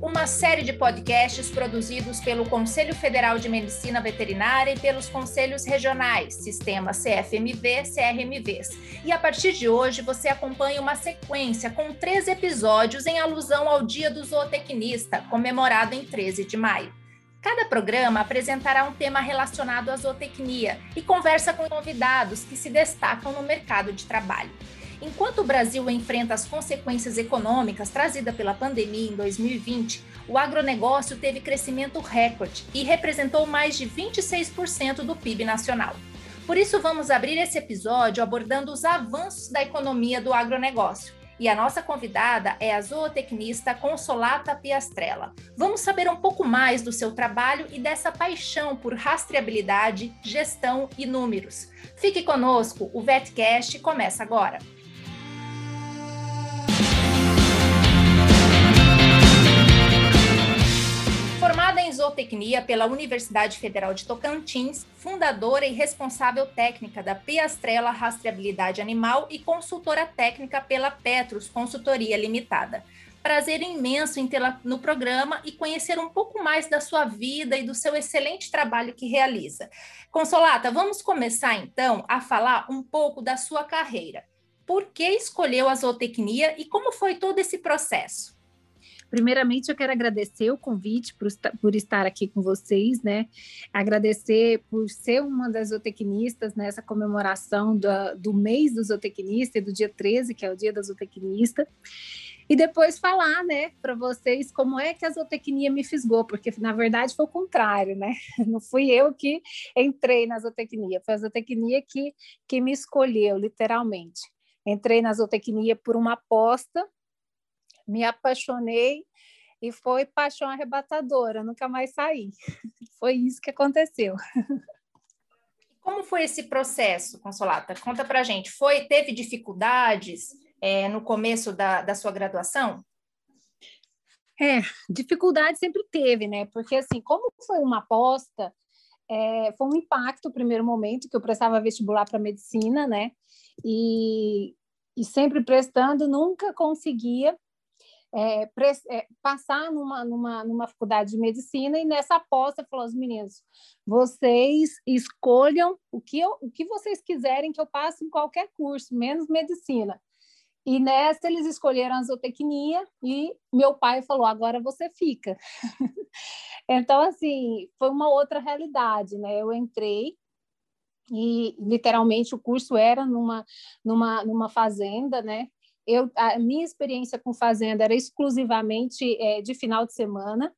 Uma série de podcasts produzidos pelo Conselho Federal de Medicina Veterinária e pelos conselhos regionais, Sistema CFMV, CRMVs. E a partir de hoje você acompanha uma sequência com três episódios em alusão ao Dia do Zootecnista, comemorado em 13 de maio. Cada programa apresentará um tema relacionado à zootecnia e conversa com convidados que se destacam no mercado de trabalho. Enquanto o Brasil enfrenta as consequências econômicas trazidas pela pandemia em 2020, o agronegócio teve crescimento recorde e representou mais de 26% do PIB nacional. Por isso, vamos abrir esse episódio abordando os avanços da economia do agronegócio. E a nossa convidada é a zootecnista Consolata Piastrella. Vamos saber um pouco mais do seu trabalho e dessa paixão por rastreabilidade, gestão e números. Fique conosco, o VetCast começa agora. Zootecnia pela Universidade Federal de Tocantins, fundadora e responsável técnica da Piastrela Rastreabilidade Animal e consultora técnica pela Petros Consultoria Limitada. Prazer imenso em tê-la no programa e conhecer um pouco mais da sua vida e do seu excelente trabalho que realiza. Consolata, vamos começar então a falar um pouco da sua carreira. Por que escolheu a zootecnia e como foi todo esse processo? Primeiramente, eu quero agradecer o convite por, por estar aqui com vocês, né? Agradecer por ser uma das zootecnistas nessa comemoração do, do mês do zootecnista e do dia 13, que é o dia da zootecnista. E depois falar, né, para vocês como é que a zootecnia me fisgou, porque na verdade foi o contrário, né? Não fui eu que entrei na zootecnia, foi a zootecnia que, que me escolheu, literalmente. Entrei na zootecnia por uma aposta me apaixonei e foi paixão arrebatadora, nunca mais saí. Foi isso que aconteceu. Como foi esse processo, Consolata? Conta pra gente. Foi, teve dificuldades é, no começo da, da sua graduação? É, dificuldade sempre teve, né? Porque assim, como foi uma aposta, é, foi um impacto no primeiro momento que eu prestava vestibular para medicina, né? E, e sempre prestando, nunca conseguia é, é, passar numa, numa, numa faculdade de medicina e nessa aposta falou aos meninos, vocês escolham o que, eu, o que vocês quiserem que eu passe em qualquer curso, menos medicina. E nessa eles escolheram a zootecnia e meu pai falou, agora você fica. então, assim, foi uma outra realidade, né? Eu entrei e literalmente o curso era numa, numa, numa fazenda, né? Eu, a minha experiência com fazenda era exclusivamente é, de final de semana,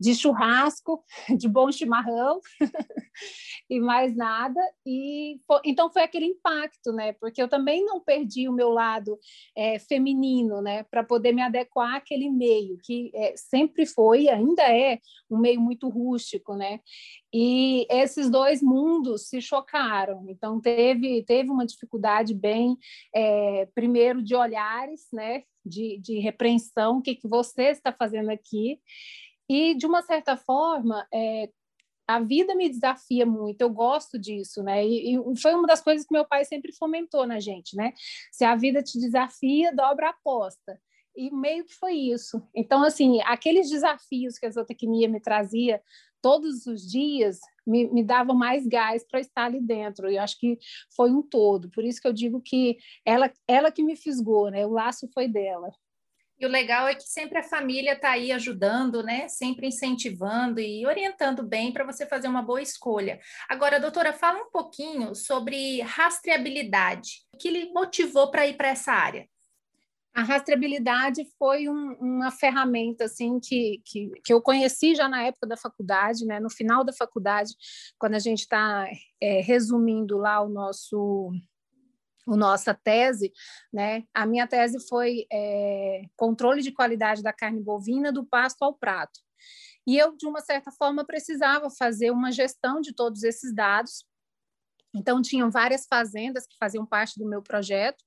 de churrasco, de bom chimarrão e mais nada. E então foi aquele impacto, né? Porque eu também não perdi o meu lado é, feminino, né? Para poder me adequar àquele meio que é, sempre foi, ainda é um meio muito rústico, né? E esses dois mundos se chocaram. Então teve teve uma dificuldade bem, é, primeiro de olhares, né? De, de repreensão, o que, que você está fazendo aqui, e, de uma certa forma, é, a vida me desafia muito, eu gosto disso, né? E, e, foi uma das coisas que meu pai sempre fomentou na gente, né? Se a vida te desafia, dobra a aposta. E meio que foi isso. Então, assim, aqueles desafios que a zootecnia me trazia todos os dias me, me dava mais gás para estar ali dentro. E acho que foi um todo. Por isso que eu digo que ela, ela que me fisgou, né? O laço foi dela. E o legal é que sempre a família está aí ajudando, né? Sempre incentivando e orientando bem para você fazer uma boa escolha. Agora, doutora, fala um pouquinho sobre rastreabilidade. O que lhe motivou para ir para essa área? A rastreabilidade foi um, uma ferramenta assim que, que, que, eu conheci já na época da faculdade, né? no final da faculdade, quando a gente está é, resumindo lá o nosso a nossa tese, né? A minha tese foi é, controle de qualidade da carne bovina do pasto ao prato. E eu, de uma certa forma, precisava fazer uma gestão de todos esses dados. Então, tinham várias fazendas que faziam parte do meu projeto,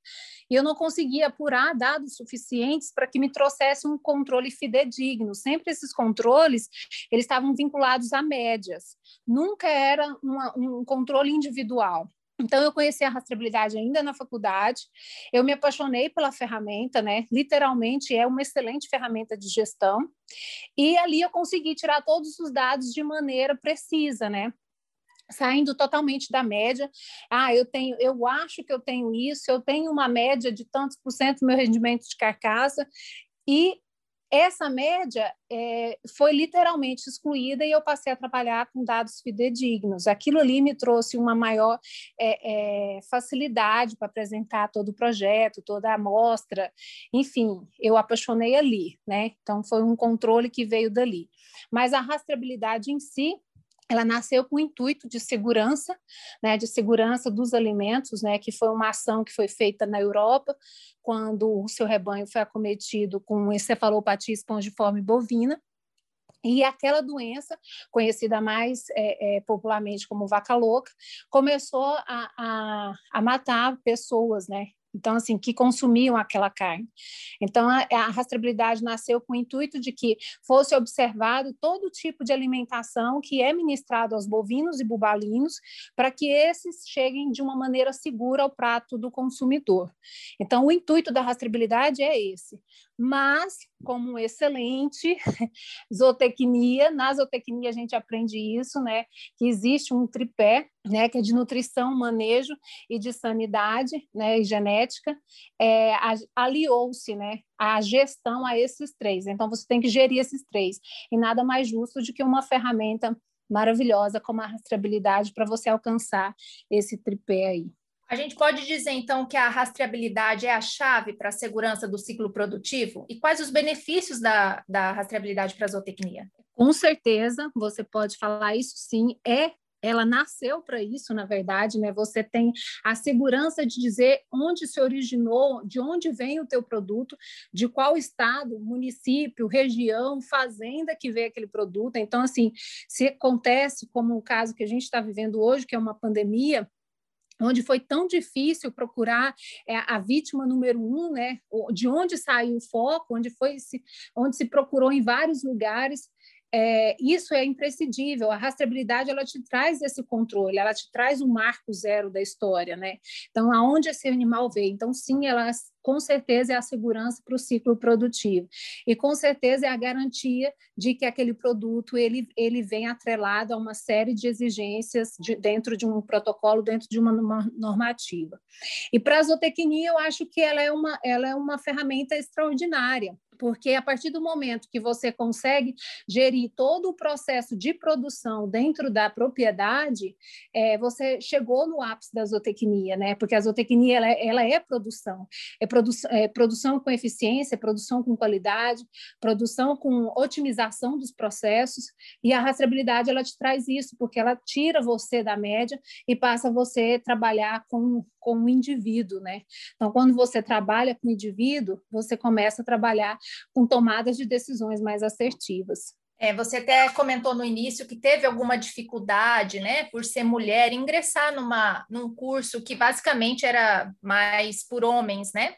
e eu não conseguia apurar dados suficientes para que me trouxesse um controle fidedigno. Sempre esses controles, eles estavam vinculados a médias. Nunca era uma, um controle individual. Então, eu conheci a rastreabilidade ainda na faculdade, eu me apaixonei pela ferramenta, né? Literalmente é uma excelente ferramenta de gestão, e ali eu consegui tirar todos os dados de maneira precisa, né? Saindo totalmente da média. Ah, eu tenho, eu acho que eu tenho isso, eu tenho uma média de tantos por cento do meu rendimento de carcaça, e essa média é, foi literalmente excluída e eu passei a trabalhar com dados fidedignos. Aquilo ali me trouxe uma maior é, é, facilidade para apresentar todo o projeto, toda a amostra, enfim, eu apaixonei ali, né? Então foi um controle que veio dali. Mas a rastreabilidade em si ela nasceu com o intuito de segurança, né, de segurança dos alimentos, né, que foi uma ação que foi feita na Europa, quando o seu rebanho foi acometido com encefalopatia espongiforme bovina, e aquela doença, conhecida mais é, é, popularmente como vaca louca, começou a, a, a matar pessoas, né? Então assim que consumiam aquela carne. Então a, a, rastreabilidade nasceu com o intuito de que fosse observado todo tipo de alimentação que é ministrado aos bovinos e bubalinos, para que esses cheguem de uma maneira segura ao prato do consumidor. Então o intuito da rastreabilidade é esse mas como excelente zootecnia, na zootecnia a gente aprende isso, né, que existe um tripé, né, que é de nutrição, manejo e de sanidade, né, e genética, é, aliou-se, né, a gestão a esses três. Então você tem que gerir esses três e nada mais justo do que uma ferramenta maravilhosa como a rastreabilidade para você alcançar esse tripé aí. A gente pode dizer, então, que a rastreabilidade é a chave para a segurança do ciclo produtivo? E quais os benefícios da, da rastreabilidade para a zootecnia? Com certeza, você pode falar isso sim, é ela nasceu para isso, na verdade, né? Você tem a segurança de dizer onde se originou, de onde vem o teu produto, de qual estado, município, região, fazenda que veio aquele produto. Então, assim, se acontece como o caso que a gente está vivendo hoje, que é uma pandemia, onde foi tão difícil procurar é, a vítima número um, né? De onde saiu o foco, onde foi onde se procurou em vários lugares é, isso é imprescindível. A rastreabilidade ela te traz esse controle, ela te traz um marco zero da história, né? Então, aonde esse animal veio? Então, sim, ela com certeza é a segurança para o ciclo produtivo e com certeza é a garantia de que aquele produto ele ele vem atrelado a uma série de exigências de, dentro de um protocolo, dentro de uma normativa. E para a zootecnia eu acho que ela é uma ela é uma ferramenta extraordinária porque a partir do momento que você consegue gerir todo o processo de produção dentro da propriedade, é, você chegou no ápice da zootecnia, né? Porque a zootecnia ela, é, ela é produção, é, produ é produção com eficiência, é produção com qualidade, produção com otimização dos processos, e a rastreabilidade ela te traz isso, porque ela tira você da média e passa você a trabalhar com, com o indivíduo, né? Então, quando você trabalha com o indivíduo, você começa a trabalhar com tomadas de decisões mais assertivas. É, você até comentou no início que teve alguma dificuldade, né, por ser mulher, ingressar numa, num curso que basicamente era mais por homens, né?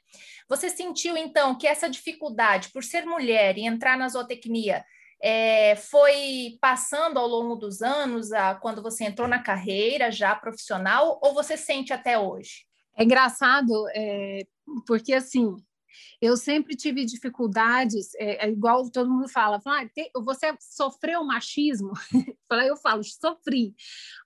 Você sentiu, então, que essa dificuldade por ser mulher e entrar na zootecnia é, foi passando ao longo dos anos, a, quando você entrou na carreira já profissional, ou você sente até hoje? É engraçado, é, porque assim, eu sempre tive dificuldades, é, é igual todo mundo fala, fala ah, te, você sofreu machismo? eu falo, sofri,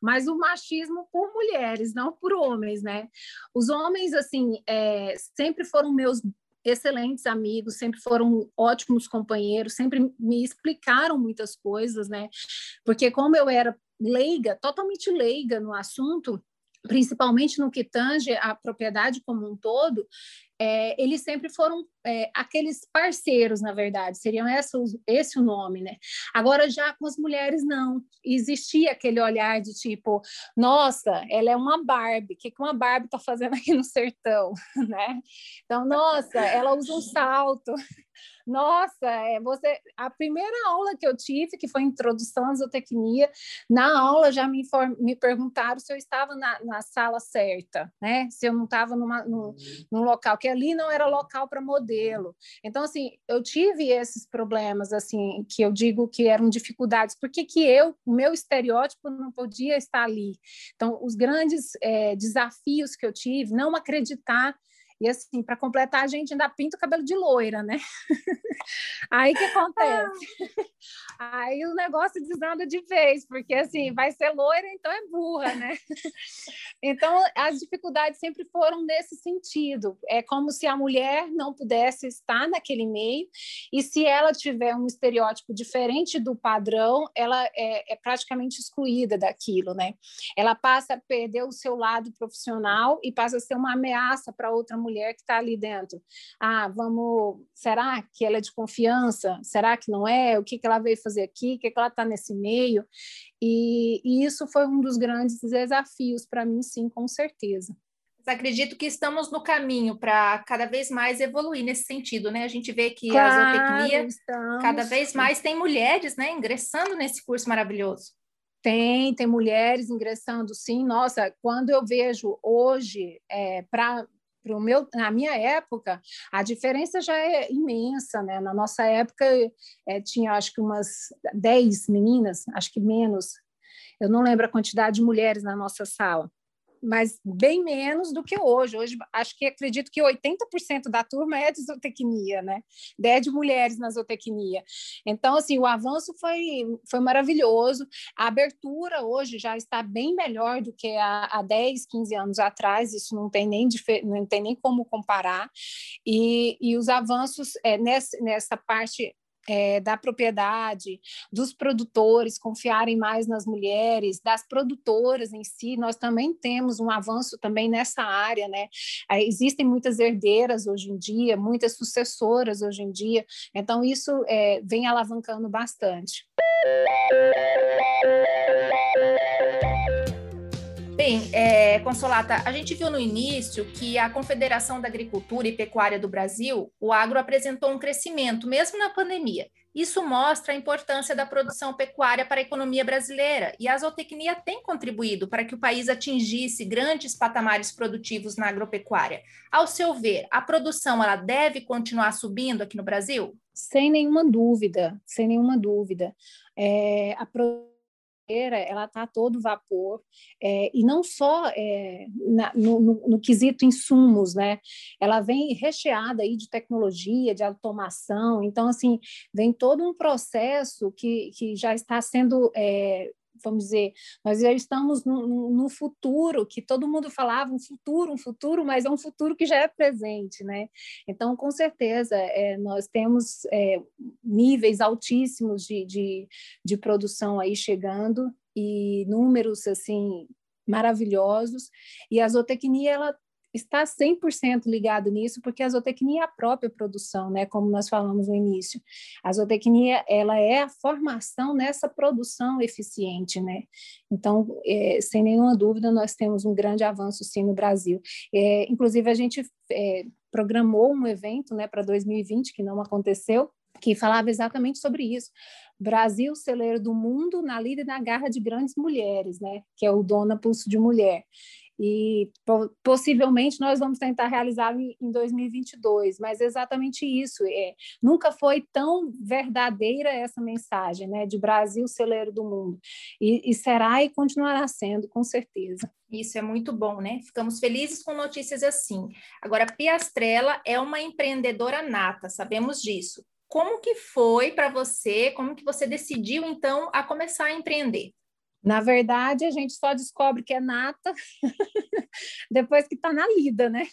mas o machismo por mulheres, não por homens, né? Os homens, assim, é, sempre foram meus excelentes amigos, sempre foram ótimos companheiros, sempre me explicaram muitas coisas, né? Porque como eu era leiga, totalmente leiga no assunto, principalmente no que tange a propriedade como um todo, é, eles sempre foram é, aqueles parceiros, na verdade, seriam essa, esse o nome, né? Agora, já com as mulheres, não. Existia aquele olhar de tipo, nossa, ela é uma Barbie, o que, que uma Barbie está fazendo aqui no sertão, né? Então, nossa, ela usa um salto. Nossa, é, você a primeira aula que eu tive, que foi introdução à zootecnia, na aula já me, inform, me perguntaram se eu estava na, na sala certa, né? Se eu não estava num, num local que ali não era local para modelo. Então, assim, eu tive esses problemas, assim, que eu digo que eram dificuldades. Por que, que eu, o meu estereótipo não podia estar ali? Então, os grandes é, desafios que eu tive, não acreditar e assim, para completar, a gente ainda pinta o cabelo de loira, né? Aí que acontece? Aí o negócio desanda de vez, porque assim, vai ser loira, então é burra, né? Então, as dificuldades sempre foram nesse sentido. É como se a mulher não pudesse estar naquele meio, e se ela tiver um estereótipo diferente do padrão, ela é, é praticamente excluída daquilo, né? Ela passa a perder o seu lado profissional e passa a ser uma ameaça para outra mulher mulher que está ali dentro. Ah, vamos. Será que ela é de confiança? Será que não é? O que, que ela veio fazer aqui? O que, que ela está nesse meio? E, e isso foi um dos grandes desafios para mim, sim, com certeza. Mas acredito que estamos no caminho para cada vez mais evoluir nesse sentido, né? A gente vê que claro, a zootecnia estamos. cada vez mais tem mulheres, né, ingressando nesse curso maravilhoso. Tem, tem mulheres ingressando, sim. Nossa, quando eu vejo hoje, é, para pro meu, na minha época, a diferença já é imensa, né? Na nossa época, é, tinha acho que umas 10 meninas, acho que menos. Eu não lembro a quantidade de mulheres na nossa sala mas bem menos do que hoje. Hoje, acho que acredito que 80% da turma é de zootecnia, né? É de mulheres na zootecnia. Então, assim, o avanço foi, foi maravilhoso. A abertura hoje já está bem melhor do que há, há 10, 15 anos atrás, isso não tem nem, não tem nem como comparar. E, e os avanços é, nessa, nessa parte é, da propriedade, dos produtores confiarem mais nas mulheres, das produtoras em si, nós também temos um avanço também nessa área, né? Existem muitas herdeiras hoje em dia, muitas sucessoras hoje em dia, então isso é, vem alavancando bastante. Bem, é, Consolata, a gente viu no início que a Confederação da Agricultura e Pecuária do Brasil, o agro apresentou um crescimento, mesmo na pandemia. Isso mostra a importância da produção pecuária para a economia brasileira e a zootecnia tem contribuído para que o país atingisse grandes patamares produtivos na agropecuária. Ao seu ver, a produção ela deve continuar subindo aqui no Brasil? Sem nenhuma dúvida, sem nenhuma dúvida. É, a produção ela está todo vapor, é, e não só é, na, no, no, no, quesito insumos, né? Ela vem recheada aí de tecnologia, de automação, então, assim, vem todo um processo que, que já está sendo é, vamos dizer, nós já estamos no, no, futuro que todo mundo falava, um futuro, um futuro, mas é um futuro que já é presente, né? Então, com certeza, é, nós temos é, níveis altíssimos de, de, de produção aí chegando e números, assim, maravilhosos, e a zootecnia, ela está 100% ligado nisso, porque a zootecnia é a própria produção, né, como nós falamos no início. A zootecnia, ela é a formação nessa produção eficiente, né? Então, é, sem nenhuma dúvida, nós temos um grande avanço, sim, no Brasil. É, inclusive, a gente é, programou um evento, né, para 2020, que não aconteceu, que falava exatamente sobre isso. Brasil, celeiro do mundo, na lida e na garra de grandes mulheres, né? Que é o Dona Pulso de Mulher e possivelmente nós vamos tentar realizar em 2022, mas exatamente isso, é, nunca foi tão verdadeira essa mensagem, né, de Brasil celeiro do mundo, e, e será e continuará sendo, com certeza. Isso é muito bom, né? Ficamos felizes com notícias assim. Agora, Piastrella é uma empreendedora nata, sabemos disso. Como que foi para você? Como que você decidiu então a começar a empreender? Na verdade, a gente só descobre que é nata depois que está na lida, né?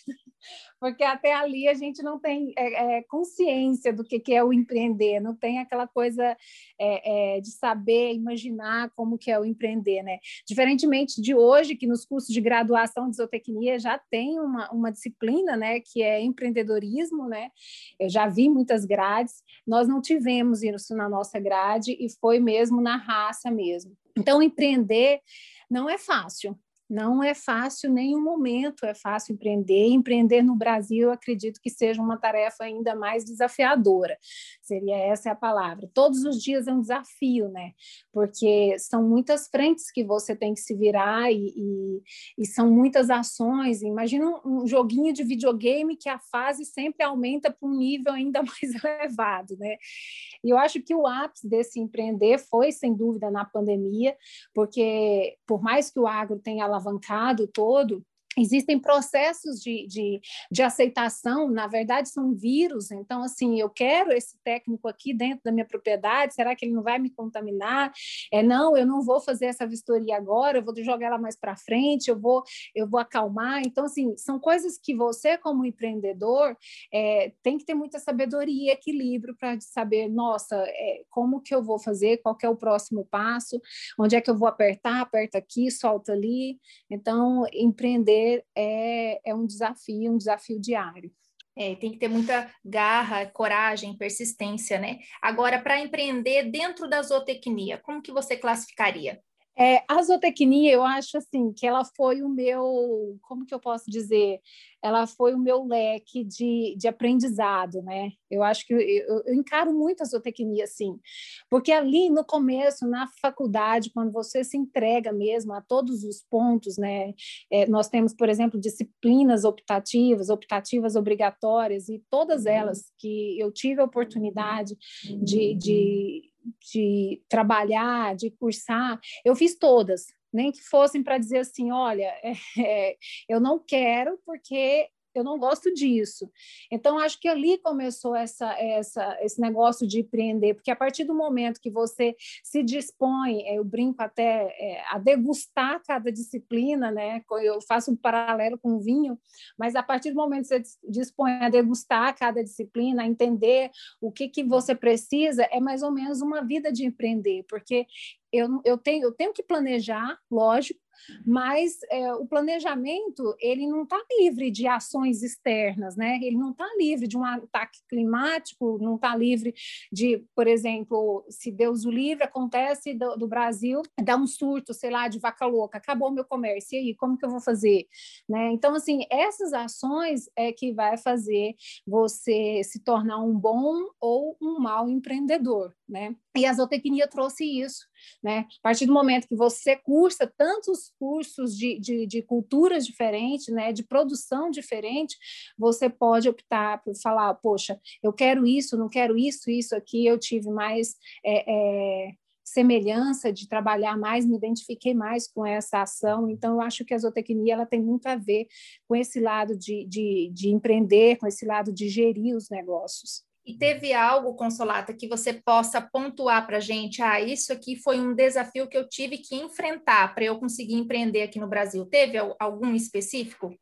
Porque até ali a gente não tem é, é, consciência do que, que é o empreender, não tem aquela coisa é, é, de saber, imaginar como que é o empreender, né? Diferentemente de hoje, que nos cursos de graduação de zootecnia já tem uma, uma disciplina, né, que é empreendedorismo, né? Eu já vi muitas grades, nós não tivemos isso na nossa grade e foi mesmo na raça mesmo. Então, empreender não é fácil. Não é fácil nenhum momento, é fácil empreender. Empreender no Brasil, acredito que seja uma tarefa ainda mais desafiadora. Seria essa a palavra. Todos os dias é um desafio, né? Porque são muitas frentes que você tem que se virar e, e, e são muitas ações. Imagina um, um joguinho de videogame que a fase sempre aumenta para um nível ainda mais elevado, né? E eu acho que o ápice desse empreender foi, sem dúvida, na pandemia, porque por mais que o agro tenha alavancado todo, existem processos de, de, de, aceitação, na verdade são vírus, então assim, eu quero esse técnico aqui dentro da minha propriedade, será que ele não vai me contaminar? É, não, eu não vou fazer essa vistoria agora, eu vou jogar ela mais para frente, eu vou, eu vou acalmar, então assim, são coisas que você como empreendedor é, tem que ter muita sabedoria e equilíbrio para saber, nossa, é, como que eu vou fazer, qual é o próximo passo, onde é que eu vou apertar, aperta aqui, solta ali, então empreender é, é um desafio, um desafio diário. É, tem que ter muita garra, coragem, persistência, né? Agora, para empreender dentro da zootecnia, como que você classificaria? É, a zootecnia, eu acho assim que ela foi o meu, como que eu posso dizer? Ela foi o meu leque de, de aprendizado, né? Eu acho que eu, eu, encaro muito a zootecnia assim, porque ali no começo, na faculdade, quando você se entrega mesmo a todos os pontos, né? É, nós temos, por exemplo, disciplinas optativas, optativas obrigatórias, e todas uhum. elas que eu tive a oportunidade de, de de trabalhar, de cursar, eu fiz todas, nem que fossem para dizer assim, olha, é, eu não quero porque eu não gosto disso. Então, acho que ali começou essa, essa, esse negócio de empreender, porque a partir do momento que você se dispõe, eu brinco até é, a degustar cada disciplina, né? Eu faço um paralelo com o vinho, mas a partir do momento que você dispõe a degustar cada disciplina, a entender o que, que você precisa, é mais ou menos uma vida de empreender, porque eu, eu, tenho, eu tenho que planejar, lógico, mas é, o planejamento ele não está livre de ações externas, né? Ele não está livre de um ataque climático, não está livre de, por exemplo, se Deus o livre, acontece do, do, Brasil, dá um surto, sei lá, de vaca louca, acabou meu comércio, e aí, como que eu vou fazer? Né? Então, assim, essas ações é que vai fazer você se tornar um bom ou um mau empreendedor, né? E a zootecnia trouxe isso, né? A partir do momento que você cursa tantos cursos de, de, de culturas diferentes, né? De produção diferente, você pode optar por falar, poxa, eu quero isso, não quero isso, isso aqui, eu tive mais é, é, semelhança de trabalhar mais, me identifiquei mais com essa ação. Então, eu acho que a zootecnia ela tem muito a ver com esse lado de, de, de empreender, com esse lado de gerir os negócios. E teve algo, Consolata, que você possa pontuar para a gente? Ah, isso aqui foi um desafio que eu tive que enfrentar para eu conseguir empreender aqui no Brasil. Teve algum específico?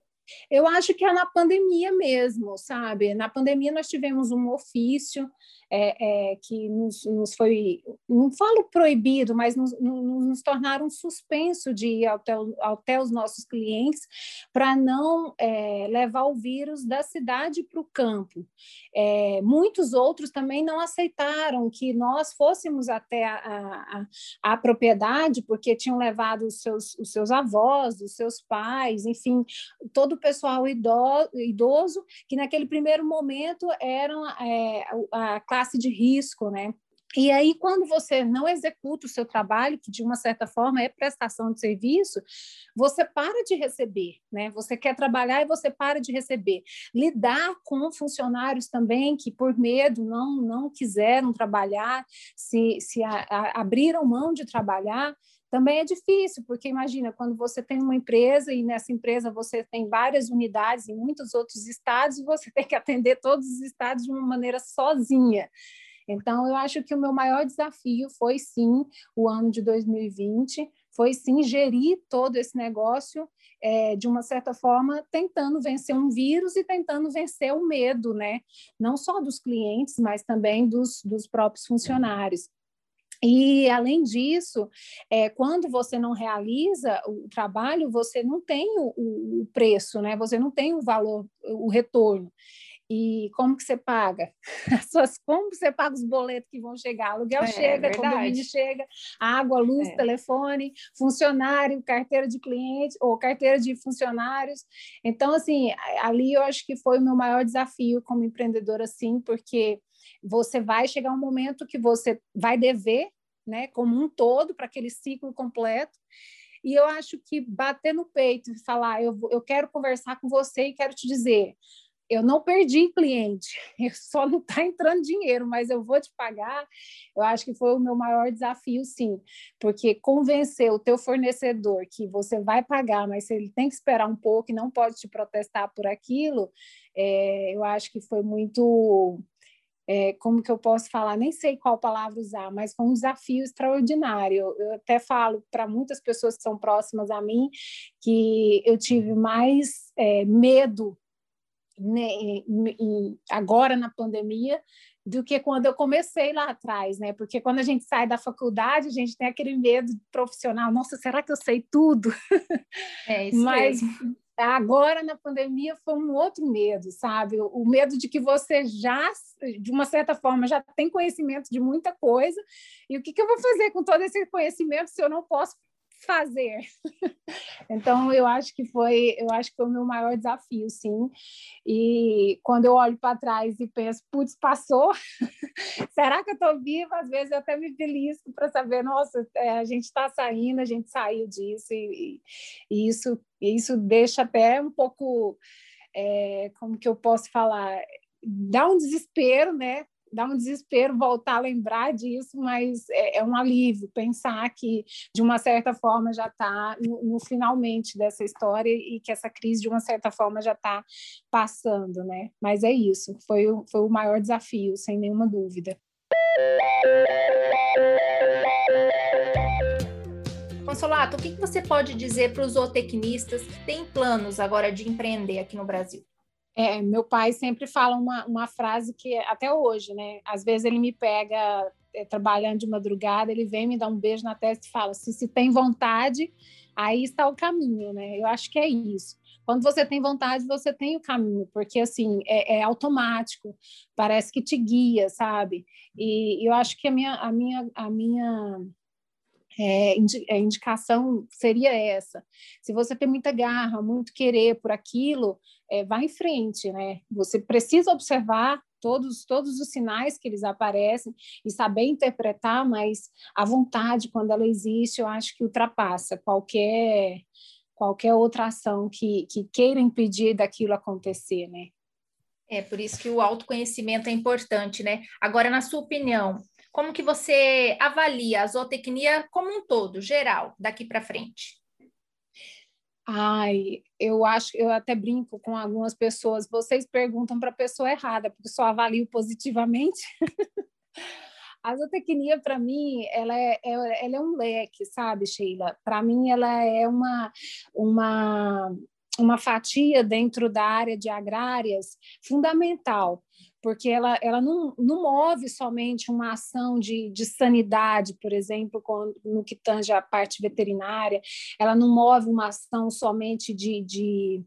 Eu acho que é na pandemia mesmo, sabe? Na pandemia nós tivemos um ofício é, é, que nos, nos, foi, não falo proibido, mas nos, nos tornaram suspenso de ir até, até os nossos clientes para não é, levar o vírus da cidade para o campo. É, muitos outros também não aceitaram que nós fôssemos até a, a, a propriedade, porque tinham levado os seus, os seus avós, os seus pais, enfim, todo pessoal idoso, que naquele primeiro momento eram é, a classe classe de risco, né? E aí, quando você não executa o seu trabalho, que de uma certa forma é prestação de serviço, você para de receber, né? Você quer trabalhar e você para de receber. Lidar com funcionários também que, por medo, não, não quiseram trabalhar, se, se a, a, abriram mão de trabalhar, também é difícil, porque imagina, quando você tem uma empresa e nessa empresa você tem várias unidades em muitos outros estados, você tem que atender todos os estados de uma maneira sozinha. Então, eu acho que o meu maior desafio foi sim o ano de 2020, foi sim gerir todo esse negócio é, de uma certa forma, tentando vencer um vírus e tentando vencer o medo, né? Não só dos clientes, mas também dos, dos próprios funcionários. E, além disso, é, quando você não realiza o trabalho, você não tem o, o, preço, né? você não tem o valor, o retorno. E como que você paga? Suas, como você paga os boletos que vão chegar? Aluguel é, chega, condomínio chega, água, luz, é. telefone, funcionário, carteira de cliente ou carteira de funcionários. Então, assim, ali eu acho que foi o meu maior desafio como empreendedora, assim, porque você vai chegar um momento que você vai dever, né, como um todo, para aquele ciclo completo, e eu acho que bater no peito e falar, eu, eu quero conversar com você e quero te dizer, eu não perdi cliente, eu só não está entrando dinheiro, mas eu vou te pagar. Eu acho que foi o meu maior desafio, sim, porque convencer o teu fornecedor que você vai pagar, mas ele tem que esperar um pouco e não pode te protestar por aquilo, é, eu acho que foi muito é, como que eu posso falar, nem sei qual palavra usar, mas foi um desafio extraordinário. Eu até falo para muitas pessoas que são próximas a mim que eu tive mais é, medo né, agora na pandemia do que quando eu comecei lá atrás, né? Porque quando a gente sai da faculdade, a gente tem aquele medo profissional, nossa, será que eu sei tudo? É isso Mas mesmo. Agora, na pandemia, foi um outro medo, sabe? O medo de que você já, de uma certa forma, já tem conhecimento de muita coisa, e o que, que eu vou fazer com todo esse conhecimento se eu não posso fazer. então eu acho que foi, eu acho que foi o meu maior desafio, sim. E quando eu olho para trás e penso, putz, passou. Será que eu estou viva? Às vezes eu até me belisco para saber, nossa, é, a gente está saindo, a gente saiu disso e, e isso, isso deixa até um pouco, é, como que eu posso falar, dá um desespero, né? Dá um desespero voltar a lembrar disso, mas é, é um alívio pensar que, de uma certa forma, já está no, no, finalmente dessa história e que essa crise, de uma certa forma, já está passando, né? Mas é isso, foi, foi o maior desafio, sem nenhuma dúvida. Consolato, o que você pode dizer para os zootecnistas que têm planos agora de empreender aqui no Brasil? É, meu pai sempre fala uma, uma frase que até hoje, né? Às vezes ele me pega é, trabalhando de madrugada, ele vem me dar um beijo na testa e fala: se, se tem vontade, aí está o caminho, né? Eu acho que é isso. Quando você tem vontade, você tem o caminho, porque assim é, é automático, parece que te guia, sabe? E eu acho que a minha, a minha, a minha é, é indicação seria essa. Se você tem muita garra, muito querer por aquilo, é, vá em frente, né? Você precisa observar todos todos os sinais que eles aparecem e saber interpretar, mas a vontade quando ela existe, eu acho que ultrapassa qualquer qualquer outra ação que, que queira impedir daquilo acontecer, né? É por isso que o autoconhecimento é importante, né? Agora, na sua opinião, como que você avalia a zootecnia como um todo, geral, daqui para frente? Ai, eu acho, eu até brinco com algumas pessoas, vocês perguntam para a pessoa errada, porque só avalio positivamente. a zootecnia, para mim, ela é, é, ela é um leque, sabe, Sheila? Para mim, ela é uma, uma, uma fatia dentro da área de agrárias fundamental porque ela, ela não, não move somente uma ação de, de sanidade, por exemplo, no que tange a parte veterinária, ela não move uma ação somente de, de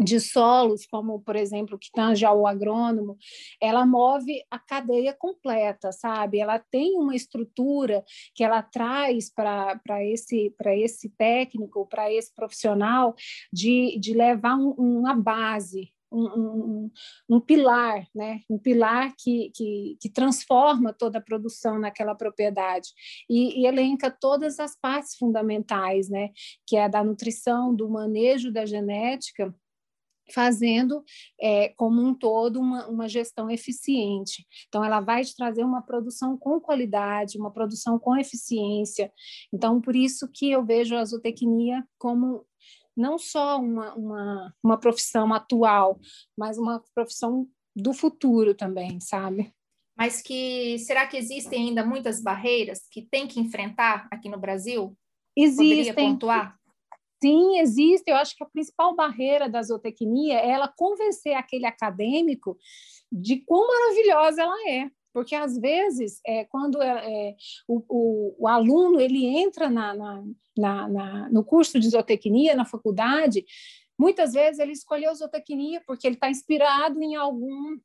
de solos, como, por exemplo, que tange ao agrônomo, ela move a cadeia completa, sabe? Ela tem uma estrutura que ela traz para esse, esse técnico, para esse profissional, de, de levar um, uma base, um, um, pilar, né? um pilar que, que, que, transforma toda a produção naquela propriedade e, e, elenca todas as partes fundamentais, né? que é a da nutrição, do manejo da genética, fazendo é, como um todo uma, uma gestão eficiente. Então, ela vai te trazer uma produção com qualidade, uma produção com eficiência. Então, por isso que eu vejo a zootecnia como não só uma, uma, uma profissão atual, mas uma profissão do futuro também, sabe? Mas que será que existem ainda muitas barreiras que tem que enfrentar aqui no Brasil? Existem. Poderia pontuar? Sim, existe. Eu acho que a principal barreira da zootecnia é ela convencer aquele acadêmico de quão maravilhosa ela é porque às vezes é, quando é, é, o, o, o, aluno ele entra na, na, na, na, no curso de zootecnia na faculdade Muitas vezes ele escolheu zootecnia porque ele está inspirado em algum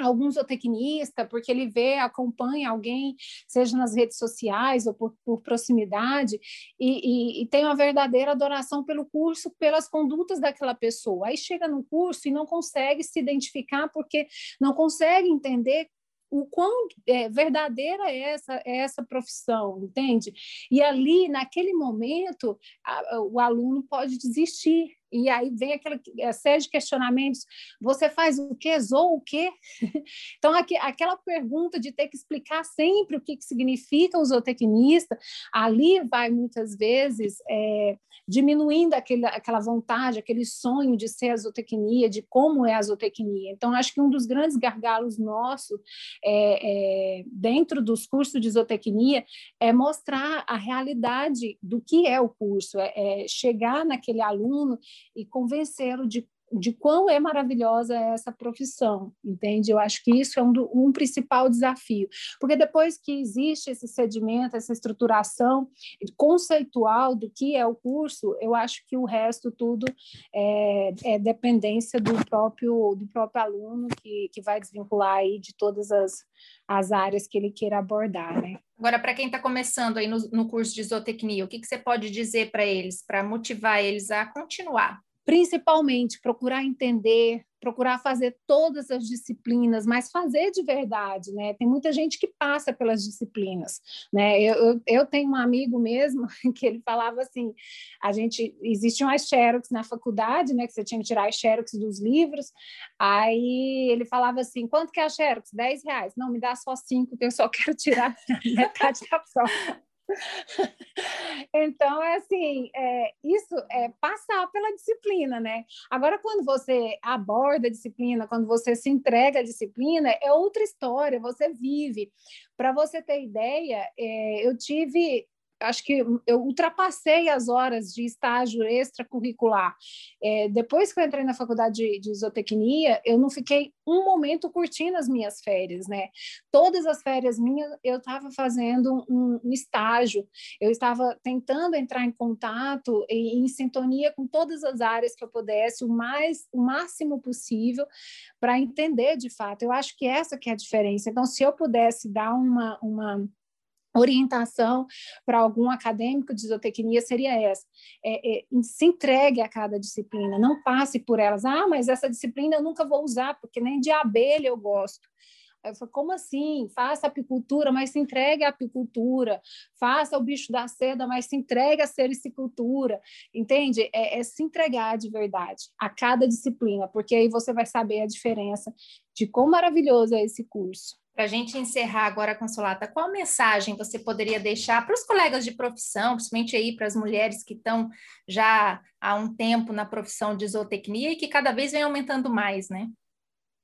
algum zootecnista, porque ele vê, acompanha alguém, seja nas redes sociais ou por, por proximidade, e, e, e, tem uma verdadeira adoração pelo curso, pelas condutas daquela pessoa. Aí chega no curso e não consegue se identificar porque não consegue entender o quão é, verdadeira é essa, é essa profissão, entende? E ali, naquele momento, a, o aluno pode desistir, e aí vem aquela série de questionamentos: você faz o quê? Zoou o quê? então, aqui, aquela pergunta de ter que explicar sempre o que, que significa o zootecnista, ali vai muitas vezes é, diminuindo aquele, aquela vontade, aquele sonho de ser a zootecnia, de como é a zootecnia. Então, acho que um dos grandes gargalos nossos é, é, dentro dos cursos de zootecnia é mostrar a realidade do que é o curso, é, é chegar naquele aluno e convencê-lo de de quão é maravilhosa essa profissão, entende? Eu acho que isso é um, um principal desafio, porque depois que existe esse sedimento, essa estruturação conceitual do que é o curso, eu acho que o resto tudo é, é dependência do próprio do próprio aluno que, que vai desvincular aí de todas as, as áreas que ele queira abordar, né? Agora, para quem está começando aí no, no curso de zootecnia, o que, que você pode dizer para eles, para motivar eles a continuar? Principalmente procurar entender procurar fazer todas as disciplinas, mas fazer de verdade, né? Tem muita gente que passa pelas disciplinas, né? Eu, eu, eu tenho um amigo mesmo que ele falava assim, a gente existiam as xerox na faculdade, né? Que você tinha que tirar as xerox dos livros, aí ele falava assim, quanto que é a xerox? 10 reais. Não, me dá só cinco, que eu só quero tirar metade da prova. então, é assim, é, isso é passar pela disciplina, né? Agora, quando você aborda a disciplina, quando você se entrega à disciplina, é outra história, você vive. Para você ter ideia, é, eu tive acho que eu ultrapassei as horas de estágio extracurricular. É, depois que eu entrei na faculdade de, de zootecnia, eu não fiquei um momento curtindo as minhas férias, né? Todas as férias minhas eu estava fazendo um, um, estágio, eu estava tentando entrar em contato e em sintonia com todas as áreas que eu pudesse, o mais, o máximo possível, para entender de fato. Eu acho que essa que é a diferença. Então, se eu pudesse dar uma, uma orientação para algum acadêmico de zootecnia seria essa: é, é, se entregue a cada disciplina, não passe por elas. Ah, mas essa disciplina eu nunca vou usar, porque nem de abelha eu gosto. Eu falei, como assim? Faça apicultura, mas se entregue à apicultura. Faça o bicho da seda, mas se entregue à sericicultura. Entende? É, é se entregar de verdade a cada disciplina, porque aí você vai saber a diferença de quão maravilhoso é esse curso. Para a gente encerrar agora, Consolata, qual mensagem você poderia deixar para os colegas de profissão, principalmente aí para as mulheres que estão já há um tempo na profissão de zootecnia e que cada vez vem aumentando mais, né?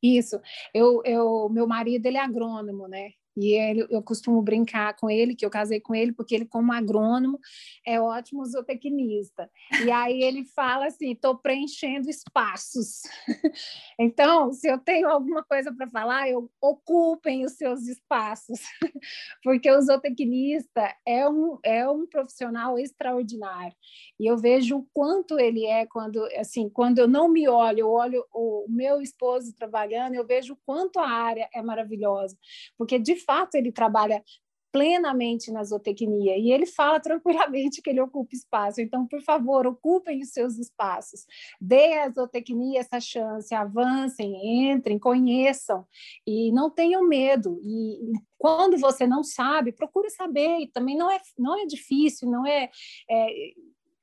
Isso. Eu, eu, meu marido ele é agrônomo, né? E ele, eu costumo brincar com ele, que eu casei com ele, porque ele, como agrônomo, é ótimo zootecnista. E aí ele fala assim: estou preenchendo espaços. então, se eu tenho alguma coisa para falar, eu ocupem os seus espaços, porque o zootecnista é um, é um profissional extraordinário. E eu vejo o quanto ele é quando, assim, quando eu não me olho, eu olho o meu esposo trabalhando, eu vejo o quanto a área é maravilhosa, porque de fato ele trabalha plenamente na zootecnia e ele fala tranquilamente que ele ocupa espaço. Então, por favor, ocupem os seus espaços, dê à zootecnia essa chance, avancem, entrem, conheçam e não tenham medo. E quando você não sabe, procure saber. E também não é não é difícil, não é, é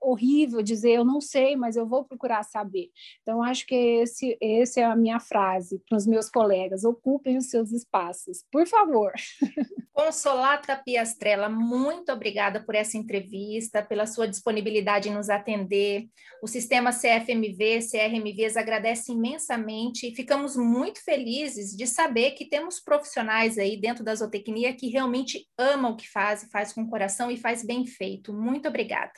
horrível dizer eu não sei, mas eu vou procurar saber. Então, acho que esse, esse é a minha frase para os meus colegas: ocupem os seus espaços, por favor. Consolata Piastrella, muito obrigada por essa entrevista, pela sua disponibilidade em nos atender. O sistema CFMV, CRMVs agradece imensamente e ficamos muito felizes de saber que temos profissionais aí dentro da zootecnia que realmente amam o que fazem, faz com coração e faz bem feito. Muito obrigada.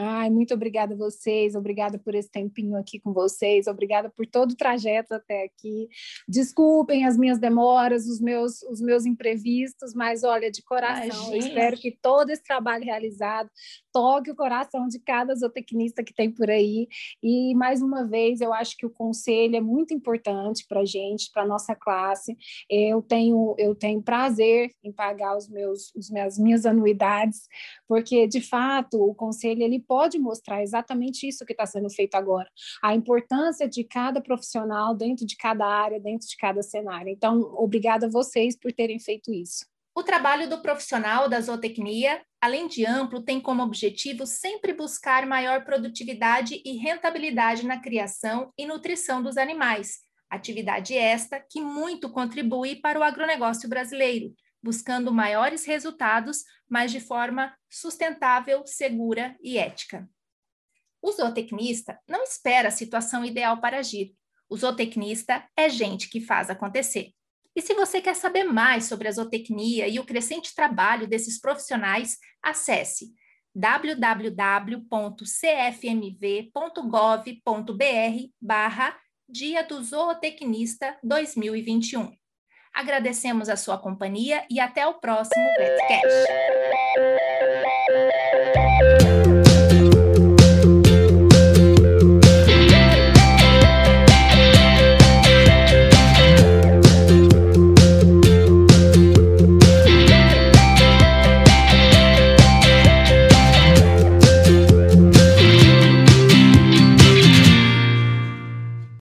Ai, muito obrigada a vocês, obrigada por esse tempinho aqui com vocês, obrigada por todo o trajeto até aqui. Desculpem as minhas demoras, os meus, os meus imprevistos, mas olha, de coração, espero que todo esse trabalho realizado toque o coração de cada zootecnista que tem por aí. E, mais uma vez, eu acho que o conselho é muito importante para a gente, para a nossa classe. Eu tenho, eu tenho prazer em pagar os meus, os minhas, minhas anuidades, porque, de fato, o conselho ele pode mostrar exatamente isso que está sendo feito agora, a importância de cada profissional dentro de cada área, dentro de cada cenário. Então, obrigada a vocês por terem feito isso. O trabalho do profissional da zootecnia, além de amplo, tem como objetivo sempre buscar maior produtividade e rentabilidade na criação e nutrição dos animais. Atividade esta que muito contribui para o agronegócio brasileiro, buscando maiores resultados, mas de forma sustentável, segura e ética. O zootecnista não espera a situação ideal para agir. O zootecnista é gente que faz acontecer. E se você quer saber mais sobre a zootecnia e o crescente trabalho desses profissionais, acesse www.cfmv.gov.br barra Dia do Zootecnista 2021. Agradecemos a sua companhia e até o próximo Vetcast.